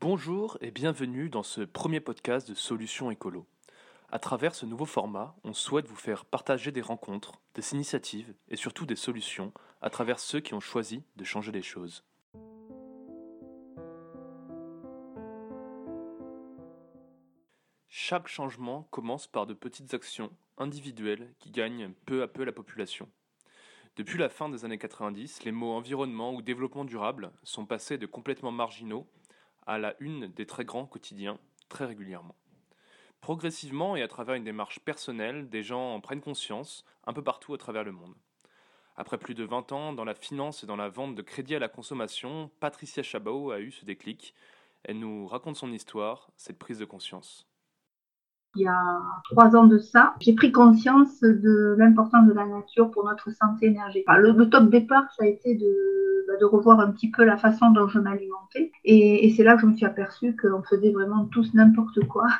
Bonjour et bienvenue dans ce premier podcast de Solutions Écolo. À travers ce nouveau format, on souhaite vous faire partager des rencontres, des initiatives et surtout des solutions à travers ceux qui ont choisi de changer les choses. Chaque changement commence par de petites actions individuelles qui gagnent peu à peu la population. Depuis la fin des années 90, les mots environnement ou développement durable sont passés de complètement marginaux à la une des très grands quotidiens très régulièrement. Progressivement et à travers une démarche personnelle, des gens en prennent conscience un peu partout à travers le monde. Après plus de 20 ans dans la finance et dans la vente de crédits à la consommation, Patricia Chabot a eu ce déclic. Elle nous raconte son histoire, cette prise de conscience il y a trois ans de ça, j'ai pris conscience de l'importance de la nature pour notre santé énergétique. le, top départ, ça a été de, bah, de, revoir un petit peu la façon dont je m'alimentais. Et, c'est là que je me suis aperçue qu'on faisait vraiment tous n'importe quoi.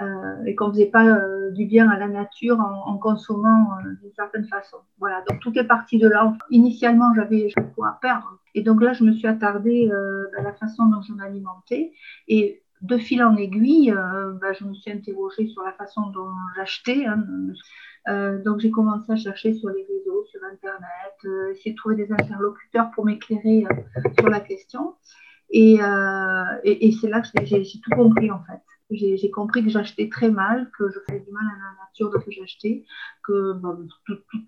Euh, et qu'on faisait pas euh, du bien à la nature en, consommant euh, d'une certaine façon. Voilà, donc tout est parti de là. Initialement, j'avais quoi à perdre. Et donc là, je me suis attardée à la façon dont je m'alimentais. Et de fil en aiguille, euh, bah, je me suis interrogée sur la façon dont j'achetais. Hein. Euh, donc j'ai commencé à chercher sur les réseaux, sur Internet, euh, essayer de trouver des interlocuteurs pour m'éclairer sur la question. Et c'est là que j'ai tout compris en fait j'ai compris que j'achetais très mal, que je faisais du mal à la nature de ce que j'achetais, que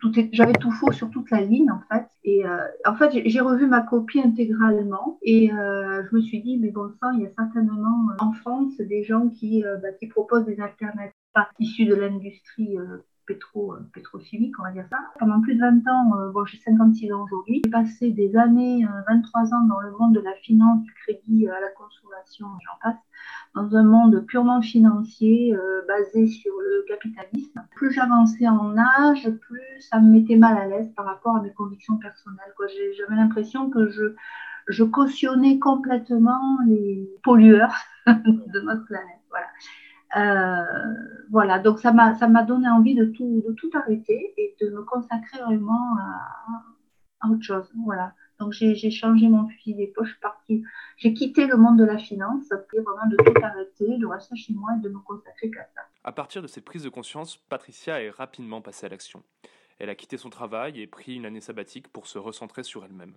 tout, j'avais tout faux sur toute la ligne en fait. Et euh, en fait, j'ai revu ma copie intégralement et euh, je me suis dit, mais bon sang, il y a certainement euh, en France des gens qui, bah, qui proposent des alternatives issues de l'industrie pétro, pétrochimique, on va dire ça. Pendant plus de 20 ans, bon, j'ai 56 ans aujourd'hui, j'ai passé des années, 23 ans dans le monde de la finance, du crédit à la consommation, j'en passe dans un monde purement financier euh, basé sur le capitalisme. Plus j'avançais en âge, plus ça me mettait mal à l'aise par rapport à mes convictions personnelles. J'avais l'impression que je, cautionnais complètement les pollueurs de notre planète. Voilà. Euh, voilà, donc ça m'a donné envie de tout de tout arrêter et de me consacrer vraiment à, à autre chose. Voilà. Donc j'ai changé mon fusil d'épaule, je suis partie, j'ai quitté le monde de la finance, puis vraiment de tout arrêter, de rester chez moi et de me consacrer qu'à ça. À partir de cette prise de conscience, Patricia est rapidement passée à l'action. Elle a quitté son travail et pris une année sabbatique pour se recentrer sur elle-même.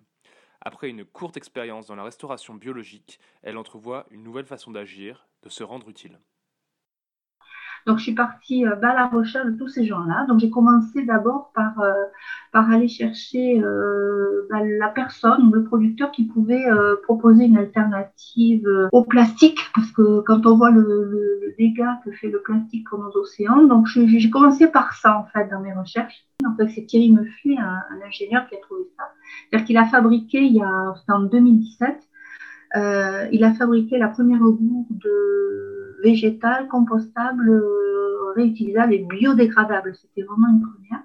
Après une courte expérience dans la restauration biologique, elle entrevoit une nouvelle façon d'agir, de se rendre utile. Donc, je suis partie euh, à la recherche de tous ces gens-là. Donc, j'ai commencé d'abord par, euh, par aller chercher euh, bah, la personne ou le producteur qui pouvait proposer une alternative au plastique, parce que quand on voit le, le, dégât que fait le plastique pour nos océans, donc j'ai commencé par ça en fait dans mes recherches. En fait, c'est Thierry Meufly, un, un, ingénieur, qui a trouvé ça. C'est-à-dire qu'il a fabriqué, il y a, en 2017, euh, il a fabriqué la première gourde de végétale, compostable, euh, réutilisable et biodégradable. C'était vraiment une première.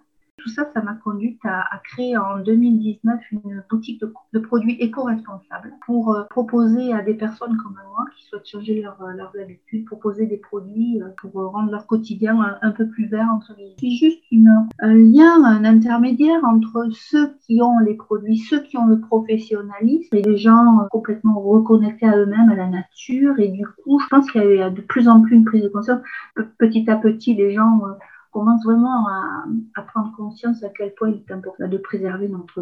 Tout ça, ça m'a conduite à, créer en 2019 une boutique de, produits éco-responsables pour euh, proposer à des personnes comme moi qui souhaitent changer euh, leurs habitudes, proposer des produits euh, pour rendre leur quotidien un, peu plus vert entre guillemets. C'est juste un lien, un intermédiaire entre ceux qui ont les produits, ceux qui ont le professionnalisme et les gens complètement reconnectés à eux-mêmes, à la nature. Et du coup, je pense qu'il y a de plus en plus une prise de conscience. Petit à petit, les gens commence vraiment à, prendre conscience à quel point il est important de préserver notre,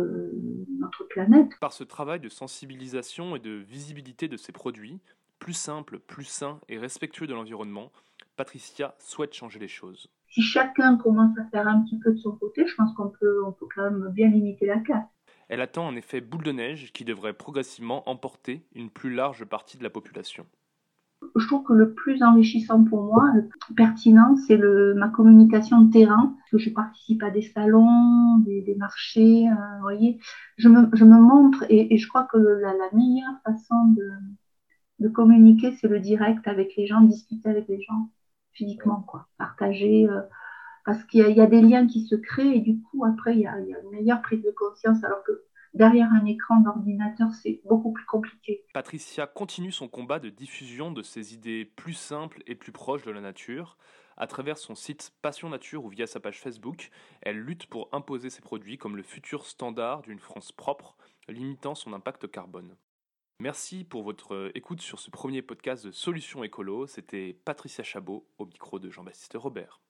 notre planète. Par ce travail de sensibilisation et de visibilité de ces produits, plus simples, plus sains et respectueux de l'environnement, Patricia souhaite changer les choses. Si chacun commence à faire un petit peu de son côté, je pense qu'on peut, on peut quand même bien limiter la casse. Elle attend un effet boule de neige qui devrait progressivement emporter une plus large partie de la population je trouve que le plus enrichissant pour moi, le plus pertinent, c'est ma communication de terrain. Que je participe à des salons, des, marchés, euh, vous voyez. Je me, montre et, je crois que la, meilleure façon de, communiquer, c'est le direct avec les gens, discuter avec les gens physiquement, quoi. Partager. Euh, parce qu'il y, a des liens qui se créent et du coup, après, il y a une meilleure prise de conscience. Alors que derrière un écran d'ordinateur, c'est beaucoup plus compliqué. Patricia continue son combat de diffusion de ses idées plus simples et plus proches de la nature. À travers son site Passion Nature ou via sa page Facebook, elle lutte pour imposer ses produits comme le futur standard d'une France propre, limitant son impact carbone. Merci pour votre écoute sur ce premier podcast de Solutions Écolo. C'était Patricia Chabot au micro de Jean-Baptiste Robert.